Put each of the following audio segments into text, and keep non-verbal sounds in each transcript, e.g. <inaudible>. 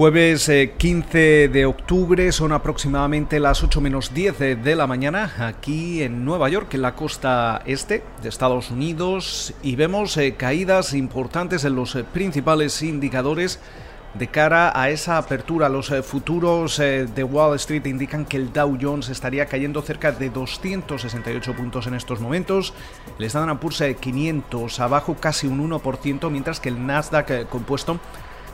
Jueves 15 eh, de octubre, son aproximadamente las 8 menos 10 de la mañana aquí en Nueva York, en la costa este de Estados Unidos, y vemos eh, caídas importantes en los eh, principales indicadores de cara a esa apertura. Los futuros de Wall Street indican que el Dow Jones estaría cayendo cerca de 268 puntos en estos momentos. El Standard Poor's 500 abajo casi un 1%, mientras que el Nasdaq compuesto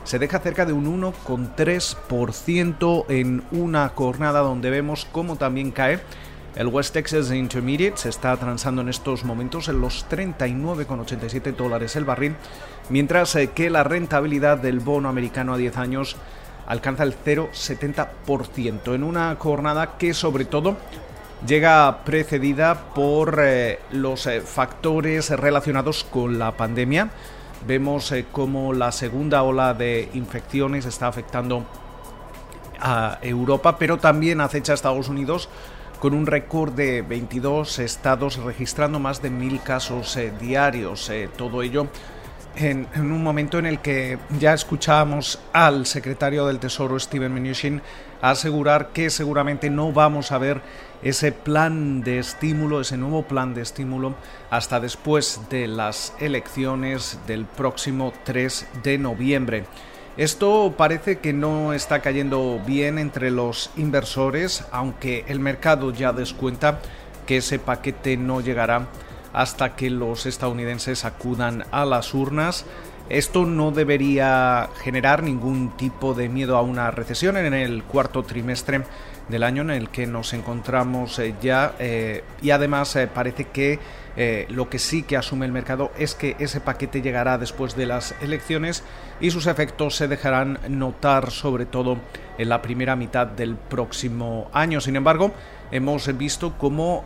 se deja cerca de un 1,3% en una jornada donde vemos cómo también cae. El West Texas Intermediate se está transando en estos momentos en los 39,87 dólares el barril, mientras eh, que la rentabilidad del bono americano a 10 años alcanza el 0,70% en una jornada que sobre todo llega precedida por eh, los eh, factores relacionados con la pandemia Vemos eh, cómo la segunda ola de infecciones está afectando a Europa, pero también acecha a Estados Unidos con un récord de 22 estados registrando más de mil casos eh, diarios. Eh, todo ello en, un momento en el que ya escuchábamos al secretario del Tesoro, Steven Mnuchin, asegurar que seguramente no vamos a ver ese plan de estímulo, ese nuevo plan de estímulo, hasta después de las elecciones del próximo 3 de noviembre. Esto parece que no está cayendo bien entre los inversores, aunque el mercado ya descuenta que ese paquete no llegará hasta que los estadounidenses acudan a las urnas. Esto no debería generar ningún tipo de miedo a una recesión en el cuarto trimestre del año en el que nos encontramos eh, ya eh, y además eh, parece que lo que sí que asume el mercado es que ese paquete llegará después de las elecciones y sus efectos se dejarán notar sobre todo en la primera mitad del próximo año. Sin embargo, hemos visto como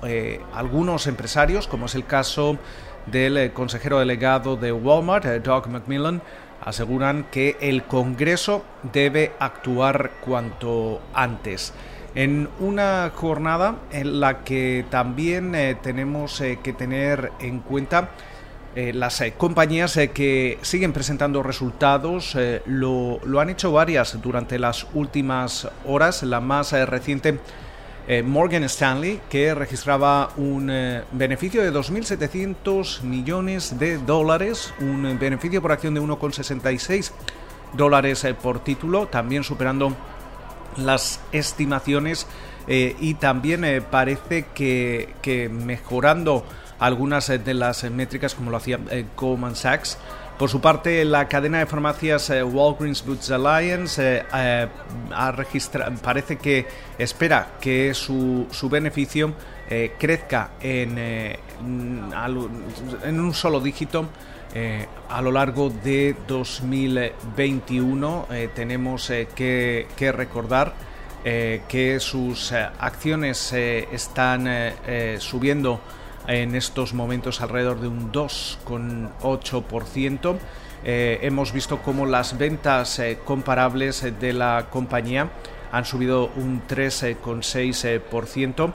algunos empresarios, como es el caso del consejero delegado de Walmart, Doug McMillan, aseguran que el Congreso debe actuar cuanto antes. En una jornada en la que también eh, tenemos eh, que tener en cuenta eh, las compañías que siguen presentando resultados, lo, han hecho varias durante las últimas horas, la más reciente Morgan Stanley, que registraba un beneficio de 2.700 millones de dólares, un beneficio por acción de 1,66 dólares por título, también superando las estimaciones eh, y también eh, parece que, mejorando algunas eh, de las métricas como lo hacía Goldman Sachs. Por su parte, la cadena de farmacias Walgreens Boots Alliance ha parece que espera que su, beneficio crezca en, un solo dígito eh, a lo largo de 2021 eh, tenemos eh, que, recordar que sus acciones están subiendo en estos momentos alrededor de un 2,8%. hemos visto cómo las ventas comparables de la compañía han subido un 3,6%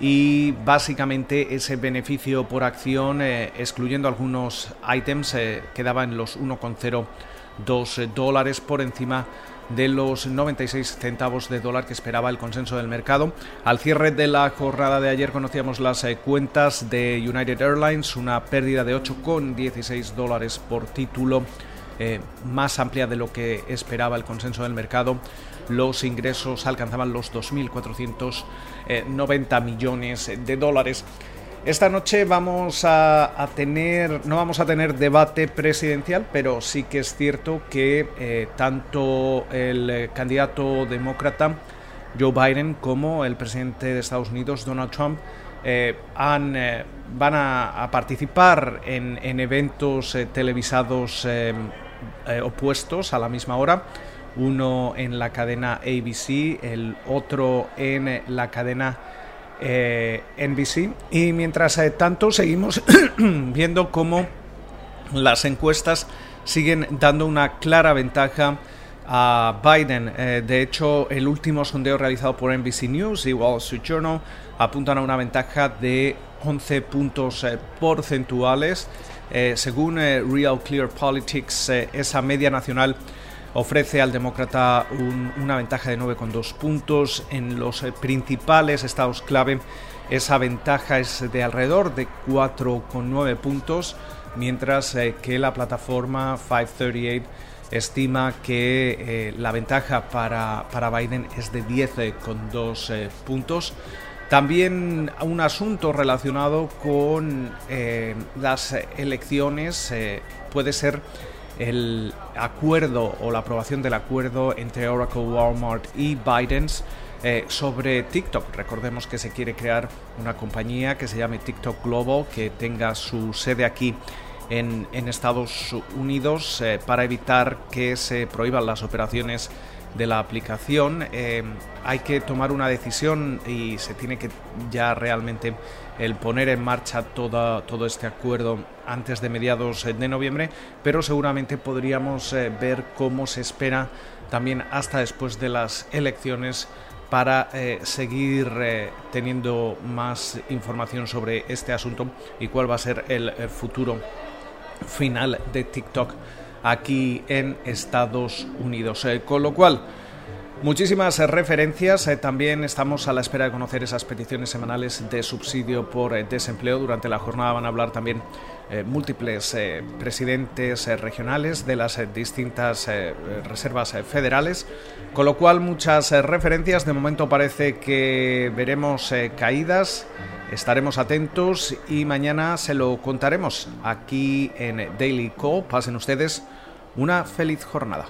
y básicamente ese beneficio por acción, eh, excluyendo algunos items, eh, quedaba en los 1,02 dólares por encima de los 96 centavos de dólar que esperaba el consenso del mercado. Al cierre de la jornada de ayer conocíamos las eh, cuentas de United Airlines, una pérdida de 8,16 dólares por título, más amplia de lo que esperaba el consenso del mercado los ingresos alcanzaban los 2.490 millones de dólares. Esta noche vamos a, tener, no vamos a tener debate presidencial, pero sí que es cierto que eh, tanto el eh, candidato demócrata Joe Biden como el presidente de Estados Unidos Donald Trump eh, han, van a, participar en eventos televisados opuestos a la misma hora. Uno en la cadena ABC, el otro en la cadena eh, NBC. Y mientras eh, tanto seguimos <clears throat> viendo cómo las encuestas siguen dando una clara ventaja a Biden. Eh, de hecho, el último sondeo realizado por NBC News y Wall Street Journal apuntan a una ventaja de 11 puntos porcentuales. según Real Clear Politics, esa media nacional ofrece al demócrata una ventaja de 9,2 puntos en los principales estados clave. Esa ventaja es de alrededor de 4,9 puntos, mientras que la plataforma 538 estima que eh, la ventaja para, para, Biden es de 10,2 eh, puntos. También un asunto relacionado con eh, las elecciones puede ser el acuerdo o la aprobación del acuerdo entre Oracle, Walmart y Biden sobre TikTok. Recordemos que se quiere crear una compañía que se llame TikTok Global, que tenga su sede aquí en, Estados Unidos eh, para evitar que se prohíban las operaciones de la aplicación. Eh, hay que tomar una decisión y se tiene que ya realmente el poner en marcha todo este acuerdo antes de mediados de noviembre, pero seguramente podríamos eh, ver cómo se espera también hasta después de las elecciones para seguir teniendo más información sobre este asunto y cuál va a ser el futuro final de TikTok aquí en Estados Unidos. Eh, con lo cual, Muchísimas referencias. Eh, también estamos a la espera de conocer esas peticiones semanales de subsidio por eh, desempleo. Durante la jornada van a hablar también múltiples presidentes regionales de las distintas reservas federales. Con lo cual, muchas referencias. De momento parece que veremos caídas Estaremos atentos y mañana se lo contaremos aquí en Daily Co. Pasen ustedes una feliz jornada.